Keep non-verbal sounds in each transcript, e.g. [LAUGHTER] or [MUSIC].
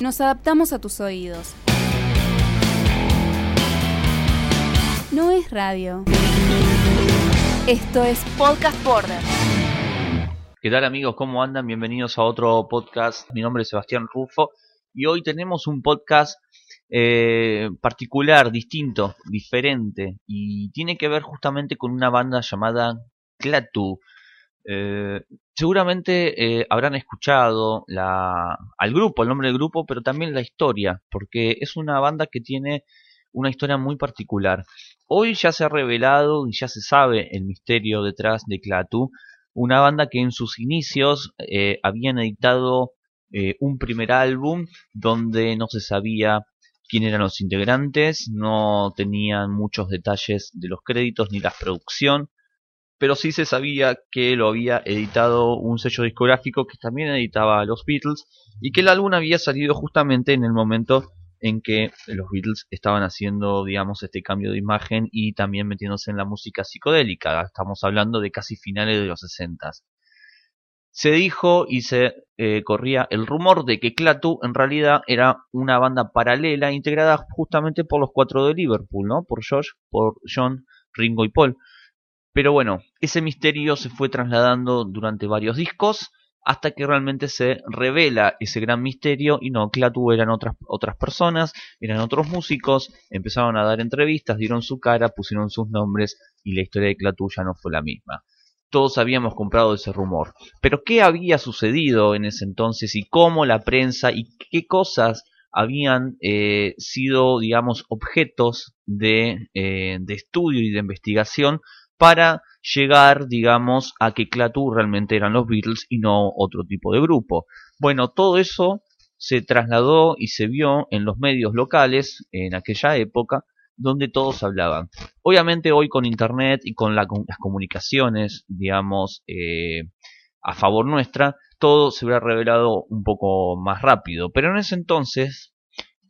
Nos adaptamos a tus oídos. No es radio. Esto es Podcast Border. ¿Qué tal amigos? ¿Cómo andan? Bienvenidos a otro podcast. Mi nombre es Sebastián Rufo y hoy tenemos un podcast eh, particular, distinto, diferente y tiene que ver justamente con una banda llamada Clatu. Eh, seguramente eh, habrán escuchado la, al grupo, el nombre del grupo, pero también la historia, porque es una banda que tiene una historia muy particular. Hoy ya se ha revelado y ya se sabe el misterio detrás de Clatu, una banda que en sus inicios eh, habían editado eh, un primer álbum donde no se sabía quién eran los integrantes, no tenían muchos detalles de los créditos ni la producción, pero sí se sabía que lo había editado un sello discográfico que también editaba a los Beatles y que el álbum había salido justamente en el momento en que los Beatles estaban haciendo, digamos, este cambio de imagen y también metiéndose en la música psicodélica. Estamos hablando de casi finales de los 60. Se dijo y se eh, corría el rumor de que Clatu en realidad era una banda paralela integrada justamente por los cuatro de Liverpool, ¿no? Por Josh, por John, Ringo y Paul. Pero bueno, ese misterio se fue trasladando durante varios discos hasta que realmente se revela ese gran misterio y no, Clatu eran otras, otras personas, eran otros músicos, empezaron a dar entrevistas, dieron su cara, pusieron sus nombres y la historia de Clatu ya no fue la misma. Todos habíamos comprado ese rumor. Pero ¿qué había sucedido en ese entonces y cómo la prensa y qué cosas habían eh, sido, digamos, objetos de, eh, de estudio y de investigación para llegar, digamos, a que Clatu realmente eran los Beatles y no otro tipo de grupo. Bueno, todo eso se trasladó y se vio en los medios locales en aquella época donde todos hablaban. Obviamente hoy con Internet y con las comunicaciones, digamos, eh, a favor nuestra, todo se hubiera revelado un poco más rápido. Pero en ese entonces,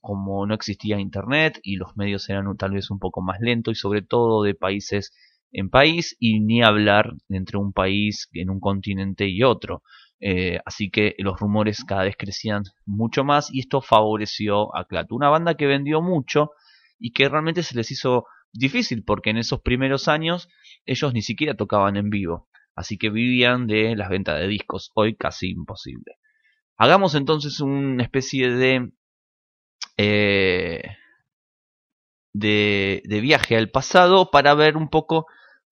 como no existía Internet y los medios eran tal vez un poco más lentos y sobre todo de países en país y ni hablar entre un país en un continente y otro. Eh, así que los rumores cada vez crecían mucho más y esto favoreció a Clatu, una banda que vendió mucho y que realmente se les hizo difícil porque en esos primeros años ellos ni siquiera tocaban en vivo, así que vivían de las ventas de discos, hoy casi imposible. Hagamos entonces una especie eh, de, de viaje al pasado para ver un poco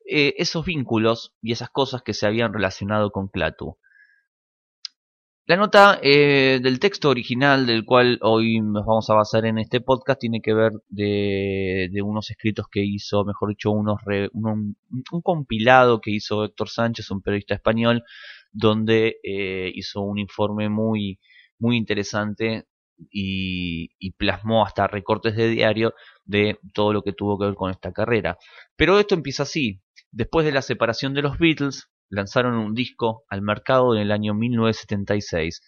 eh, esos vínculos y esas cosas que se habían relacionado con Clatu. La nota eh, del texto original del cual hoy nos vamos a basar en este podcast tiene que ver de, unos escritos que hizo, mejor dicho, unos un, compilado que hizo Héctor Sánchez, un periodista español, donde eh, hizo un informe muy, muy interesante y, y, plasmó hasta recortes de diario de todo lo que tuvo que ver con esta carrera. Pero esto empieza así. Después de la separación de los Beatles, lanzaron un disco al mercado en el año 1976.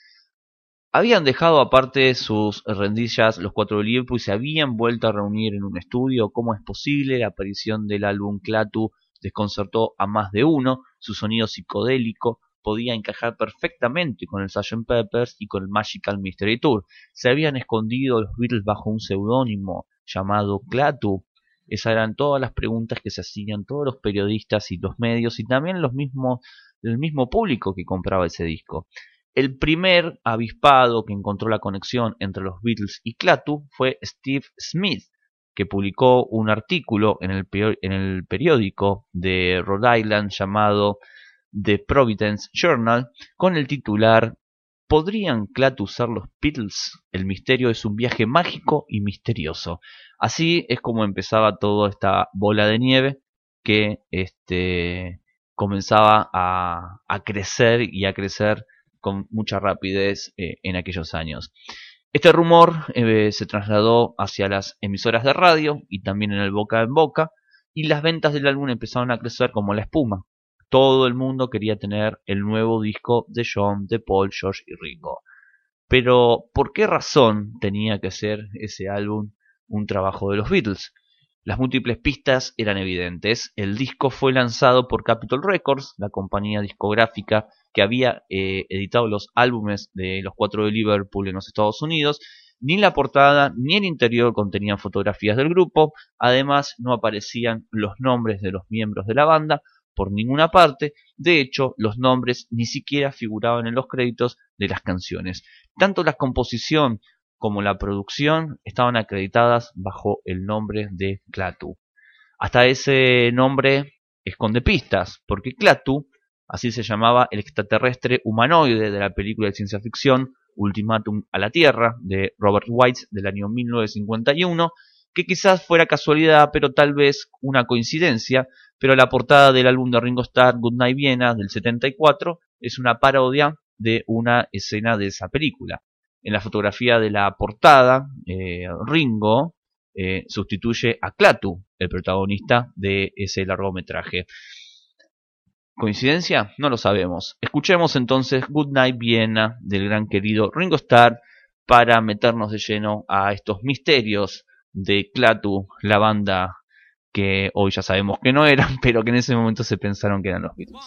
Habían dejado aparte sus rendillas los cuatro de Liverpool y se habían vuelto a reunir en un estudio. ¿Cómo es posible? La aparición del álbum Clatu desconcertó a más de uno. Su sonido psicodélico podía encajar perfectamente con el Sgt. Peppers y con el Magical Mystery Tour. Se habían escondido los Beatles bajo un seudónimo llamado Clatu esas eran todas las preguntas que se hacían todos los periodistas y los medios y también los mismos, el mismo público que compraba ese disco. El primer avispado que encontró la conexión entre los Beatles y Clatu fue Steve Smith, que publicó un artículo en el, en el periódico de Rhode Island llamado The Providence Journal con el titular ¿Podrían Clatu ser los Beatles? El misterio es un viaje mágico y misterioso. Así es como empezaba toda esta bola de nieve que este, comenzaba a, crecer y a crecer con mucha rapidez eh, en aquellos años. Este rumor eh, se trasladó hacia las emisoras de radio y también en el boca en boca, y las ventas del álbum empezaron a crecer como la espuma. Todo el mundo quería tener el nuevo disco de John, de Paul, George y Ringo. Pero, ¿por qué razón tenía que ser ese álbum un trabajo de los Beatles? Las múltiples pistas eran evidentes. El disco fue lanzado por Capitol Records, la compañía discográfica que había eh, editado los álbumes de los cuatro de Liverpool en los Estados Unidos. Ni la portada ni el interior contenían fotografías del grupo. Además, no aparecían los nombres de los miembros de la banda por ninguna parte. De hecho, los nombres ni siquiera figuraban en los créditos de las canciones. Tanto la composición como la producción estaban acreditadas bajo el nombre de Clatu. Hasta ese nombre esconde pistas, porque Clatu, así se llamaba el extraterrestre humanoide de la película de ciencia ficción Ultimatum a la Tierra de Robert White del año 1951, que quizás fuera casualidad, pero tal vez una coincidencia, pero la portada del álbum de Ringo Starr Goodnight Viena del 74 es una parodia de una escena de esa película en la fotografía de la portada, eh, Ringo eh, sustituye a Clatu, el protagonista de ese largometraje. ¿Coincidencia? No lo sabemos. Escuchemos entonces Good Night Viena del gran querido Ringo Starr para meternos de lleno a estos misterios de Clatu, la banda que hoy ya sabemos que no eran, [LAUGHS] pero que en ese momento se pensaron que eran los Beatles.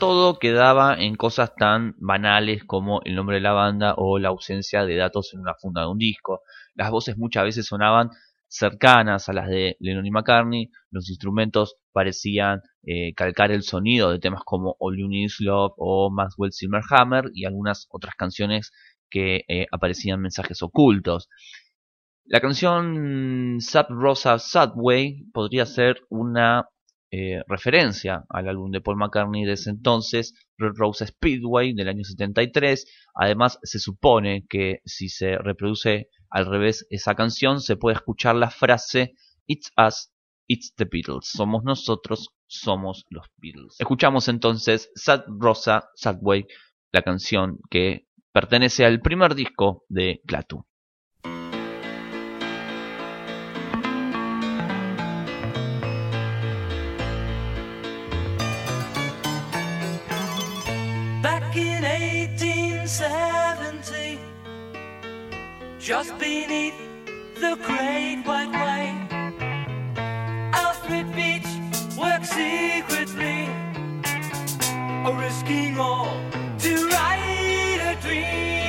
Todo quedaba en cosas tan banales como el nombre de la banda o la ausencia de datos en una funda de un disco. Las voces muchas veces sonaban cercanas a las de Lennon y McCartney, los instrumentos parecían eh, calcar el sonido de temas como All You Need Is Love o Maxwell Silverhammer y algunas otras canciones que eh, aparecían mensajes ocultos. La canción Sub Rosa Subway podría ser una eh, referencia al álbum de Paul McCartney de ese entonces, Red Rose Speedway del año 73. Además, se supone que si se reproduce al revés esa canción, se puede escuchar la frase It's us, it's the Beatles. Somos nosotros, somos los Beatles. Escuchamos entonces Sad Rosa, Sad Way, la canción que pertenece al primer disco de Clatu. Just beneath the Great White Way, Alfred Beach worked secretly, risking all to write a dream.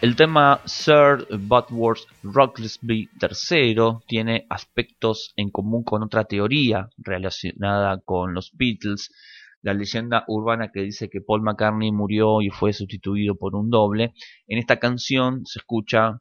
El tema Sir Butworth Rocklesby III tiene aspectos en común con otra teoría relacionada con los Beatles, la leyenda urbana que dice que Paul McCartney murió y fue sustituido por un doble. En esta canción se escucha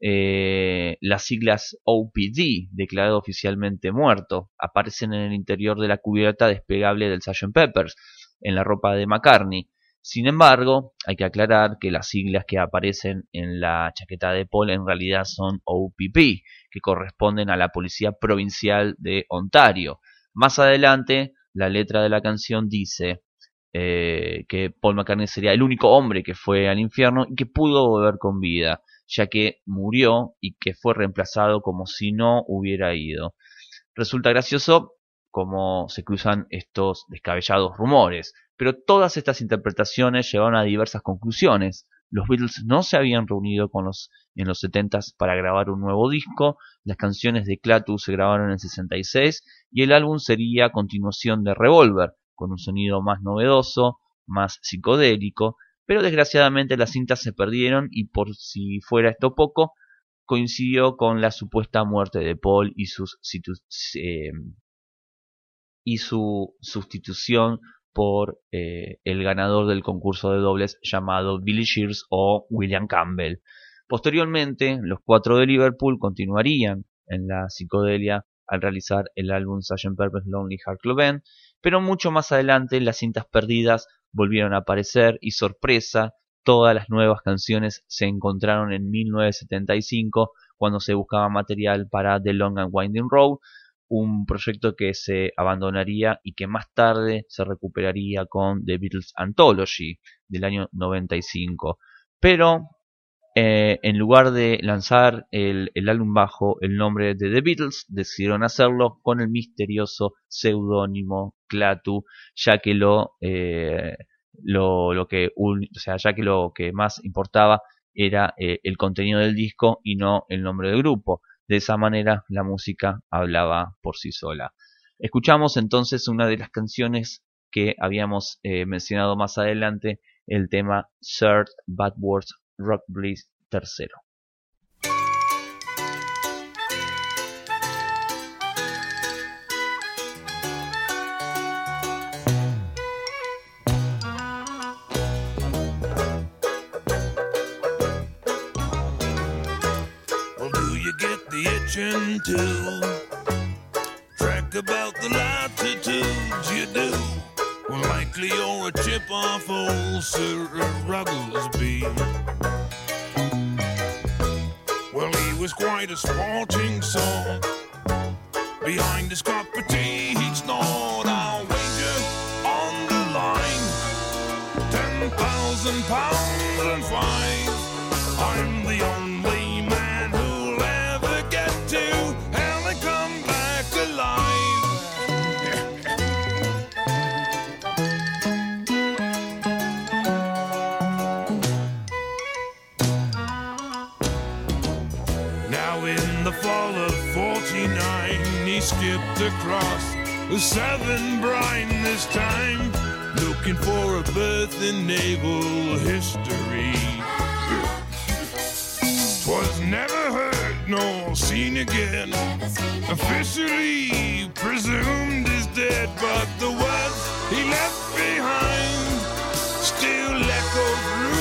eh, las siglas OPD, declarado oficialmente muerto, aparecen en el interior de la cubierta desplegable del Sgt. Peppers, en la ropa de McCartney. Sin embargo, hay que aclarar que las siglas que aparecen en la chaqueta de Paul en realidad son OPP, que corresponden a la Policía Provincial de Ontario. Más adelante, la letra de la canción dice eh, que Paul McCartney sería el único hombre que fue al infierno y que pudo volver con vida, ya que murió y que fue reemplazado como si no hubiera ido. Resulta gracioso cómo se cruzan estos descabellados rumores, pero todas estas interpretaciones llevaron a diversas conclusiones. Los Beatles no se habían reunido con los, en los 70 para grabar un nuevo disco, las canciones de Clatu se grabaron en el 66 y el álbum sería continuación de Revolver, con un sonido más novedoso, más psicodélico, pero desgraciadamente las cintas se perdieron y por si fuera esto poco, coincidió con la supuesta muerte de Paul y, sus, eh, y su sustitución por eh, el ganador del concurso de dobles llamado Billy Shears o William Campbell. Posteriormente, los cuatro de Liverpool continuarían en la psicodelia al realizar el álbum Sgt. Pepper's Lonely Heart Club Band, pero mucho más adelante las cintas perdidas volvieron a aparecer y sorpresa, todas las nuevas canciones se encontraron en 1975 cuando se buscaba material para The Long and Winding Road, un proyecto que se abandonaría y que más tarde se recuperaría con The Beatles Anthology del año 95. Pero eh, en lugar de lanzar el, álbum bajo el nombre de The Beatles, decidieron hacerlo con el misterioso seudónimo Clatu, ya que lo, eh, lo, lo, que o sea, ya que lo que más importaba era eh, el contenido del disco y no el nombre del grupo. De esa manera la música hablaba por sí sola. Escuchamos entonces una de las canciones que habíamos eh, mencionado más adelante, el tema Third Bad Words Rock Bliss tercero. The itching too? Track about the latitudes you do. Well, likely you're a chip off old Sir Rugglesby. Well, he was quite a sporting soul. Behind his cup of tea, across the Southern brine this time, looking for a birth in naval history. Twas never heard nor seen again. Officially presumed is dead, but the words he left behind still echo through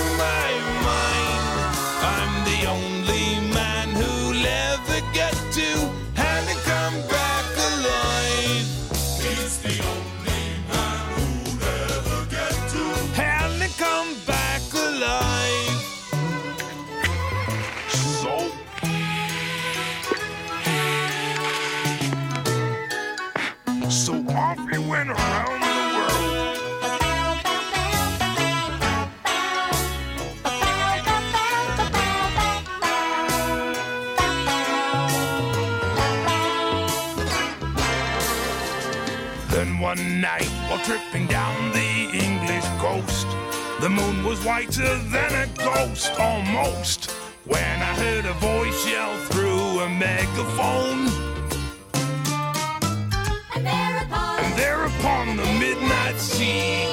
the moon was whiter than a ghost, almost. When I heard a voice yell through a megaphone. And thereupon, And there upon the midnight sea,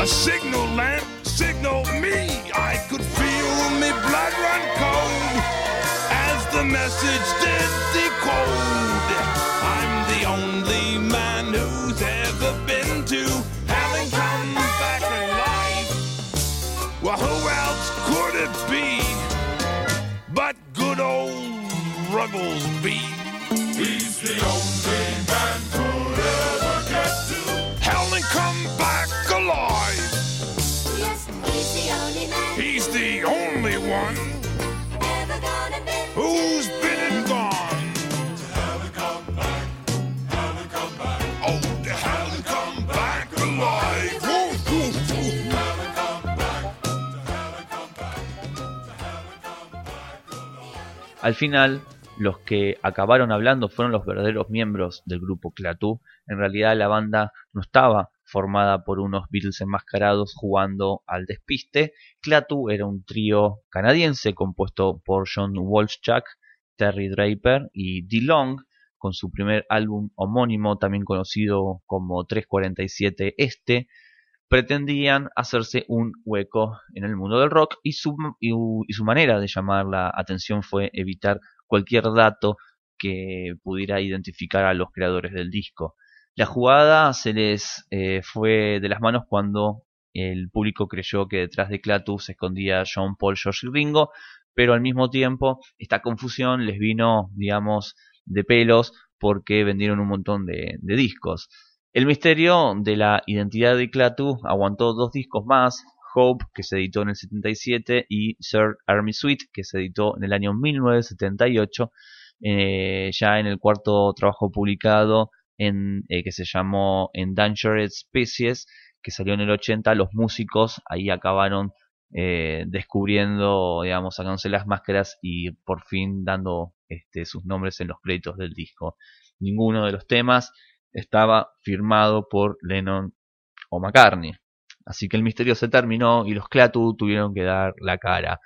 a signal lamp signaled me. I could feel me blood run cold as the message did decode. Ruggles be. He's the only man who'll ever get to hell and come back alive. Yes, he's the only man He's the only one ever gonna be. who's been and gone. Oh, to hell and come back alive. Woo, woo, woo. Al final, los que acabaron hablando fueron los verdaderos miembros del grupo Clatu. En realidad la banda no estaba formada por unos Beatles enmascarados jugando al despiste. Clatu era un trío canadiense compuesto por John Wolfchak, Terry Draper y D-Long, con su primer álbum homónimo, también conocido como 347 Este, pretendían hacerse un hueco en el mundo del rock y su, y su manera de llamar la atención fue evitar cualquier dato que pudiera identificar a los creadores del disco. La jugada se les eh, fue de las manos cuando el público creyó que detrás de Clatu se escondía John Paul, George y Ringo, pero al mismo tiempo esta confusión les vino, digamos, de pelos porque vendieron un montón de, de discos. El misterio de la identidad de Clatu aguantó dos discos más, Hope, que se editó en el 77, y Third Army Suite, que se editó en el año 1978, eh, ya en el cuarto trabajo publicado, en, eh, que se llamó Endangered Species, que salió en el 80. Los músicos ahí acabaron eh, descubriendo, digamos, sacándose las máscaras y por fin dando este, sus nombres en los créditos del disco. Ninguno de los temas estaba firmado por Lennon o McCartney. Así que el misterio se terminó y los Clatu tuvieron que dar la cara.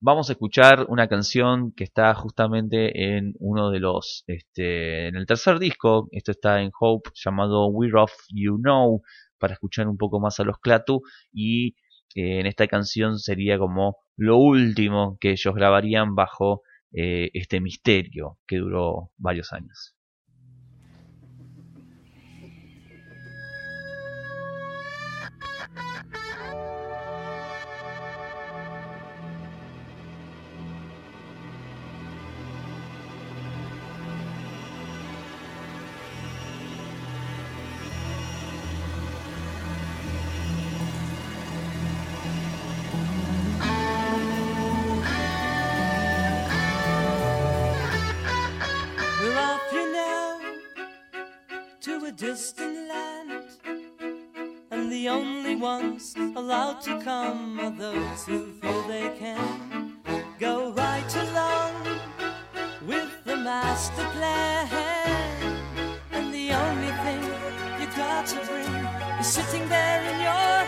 Vamos a escuchar una canción que está justamente en uno de los, este, en el tercer disco, esto está en Hope, llamado We're Off You Know, para escuchar un poco más a los Clatu y eh, en esta canción sería como lo último que ellos grabarían bajo eh, este misterio que duró varios años. Distant land, and the only ones allowed to come are those who feel they can go right along with the master plan. And the only thing you got to bring is sitting there in your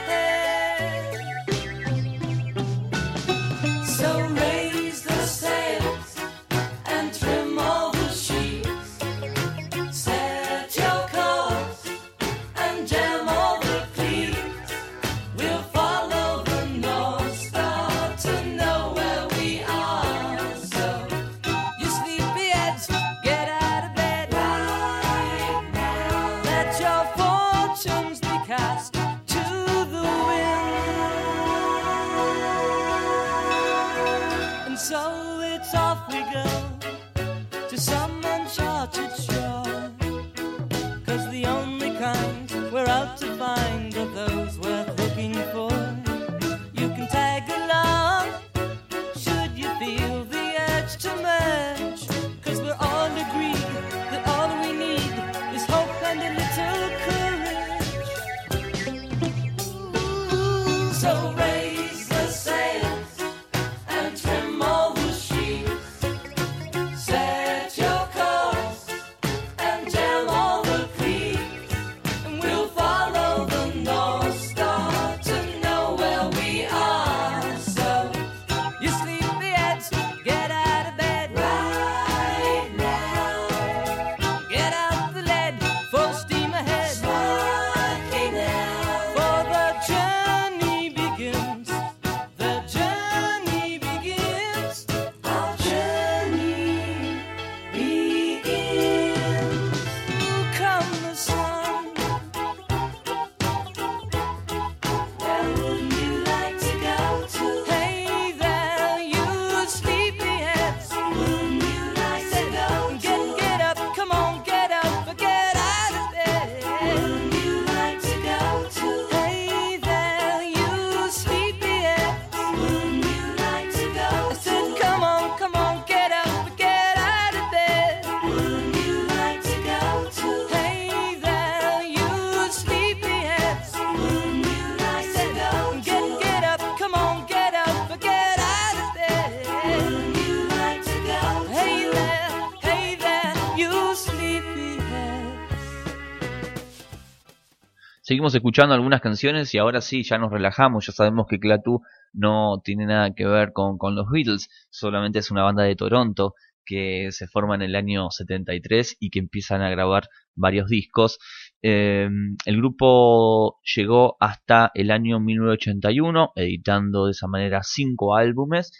Seguimos escuchando algunas canciones y ahora sí, ya nos relajamos, ya sabemos que Clatu no tiene nada que ver con, los Beatles, solamente es una banda de Toronto que se forma en el año 73 y que empiezan a grabar varios discos. Eh, el grupo llegó hasta el año 1981, editando de esa manera cinco álbumes.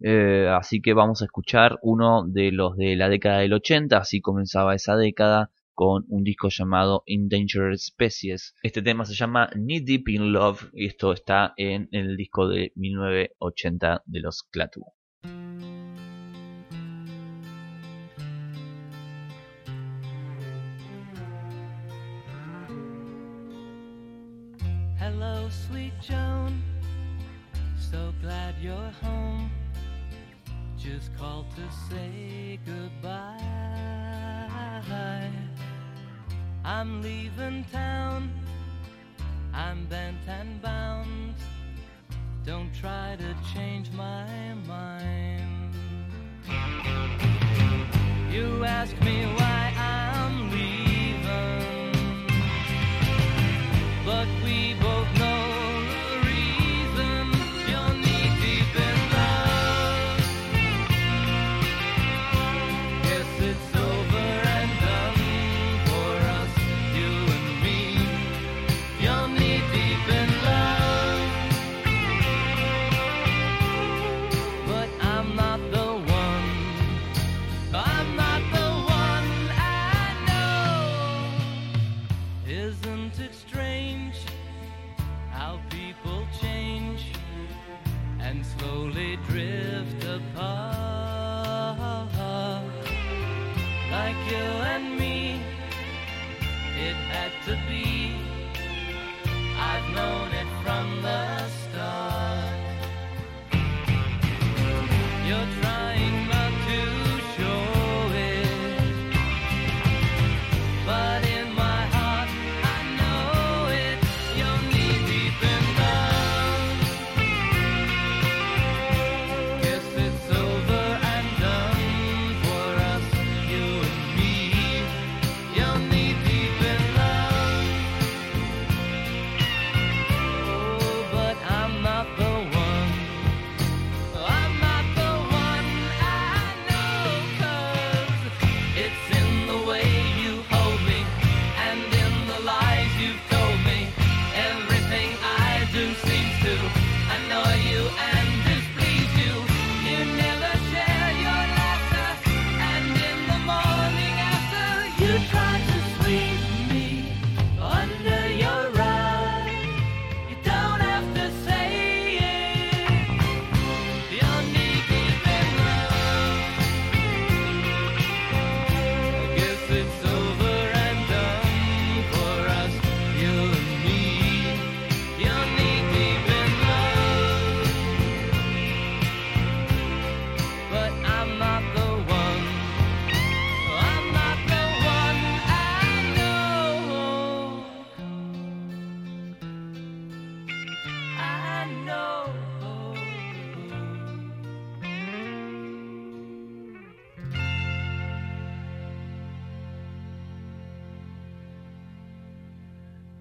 Eh, así que vamos a escuchar uno de los de la década del 80, así comenzaba esa década con un disco llamado Endangered Species. Este tema se llama Knee Deep in Love y esto está en el disco de 1980 de los Clatu. Hello, sweet Joan. So glad you're home. Just called to say goodbye. I'm leaving town. I'm bent and bound. Don't try to change my mind. You ask me why You're knee deep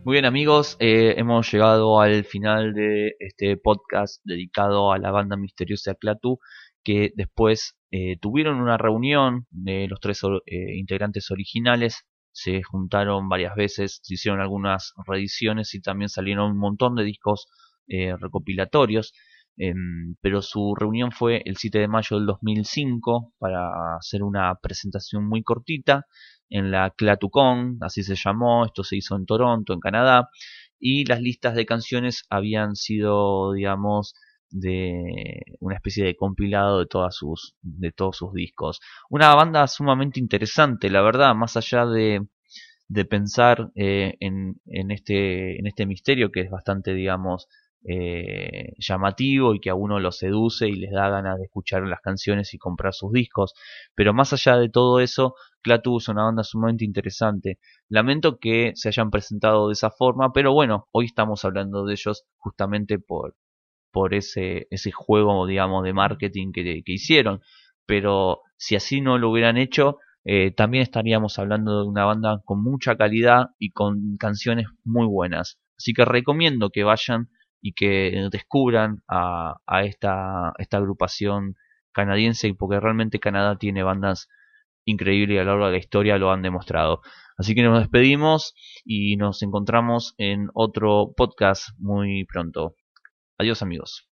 Muy bien amigos, eh, hemos llegado al final de este podcast dedicado a la banda misteriosa Clatu, que después eh, tuvieron una reunión de los tres eh, integrantes originales, se juntaron varias veces, se hicieron algunas reediciones y también salieron un montón de discos eh, recopilatorios, pero su reunión fue el 7 de mayo del 2005 para hacer una presentación muy cortita en la ClatuCon, así se llamó, esto se hizo en Toronto, en Canadá, y las listas de canciones habían sido, digamos, de una especie de compilado de todas sus de todos sus discos. Una banda sumamente interesante, la verdad, más allá de de pensar eh, en, en este en este misterio que es bastante, digamos, eh, llamativo y que a uno lo seduce y les da ganas de escuchar las canciones y comprar sus discos. Pero más allá de todo eso, Clatu es una banda sumamente interesante. Lamento que se hayan presentado de esa forma, pero bueno, hoy estamos hablando de ellos justamente por, por ese, ese juego, digamos, de marketing que, que hicieron. Pero si así no lo hubieran hecho, eh, también estaríamos hablando de una banda con mucha calidad y con canciones muy buenas. Así que recomiendo que vayan y que descubran a, esta, esta agrupación canadiense porque realmente Canadá tiene bandas increíbles y a lo largo de la historia lo han demostrado. Así que nos despedimos y nos encontramos en otro podcast muy pronto. Adiós amigos.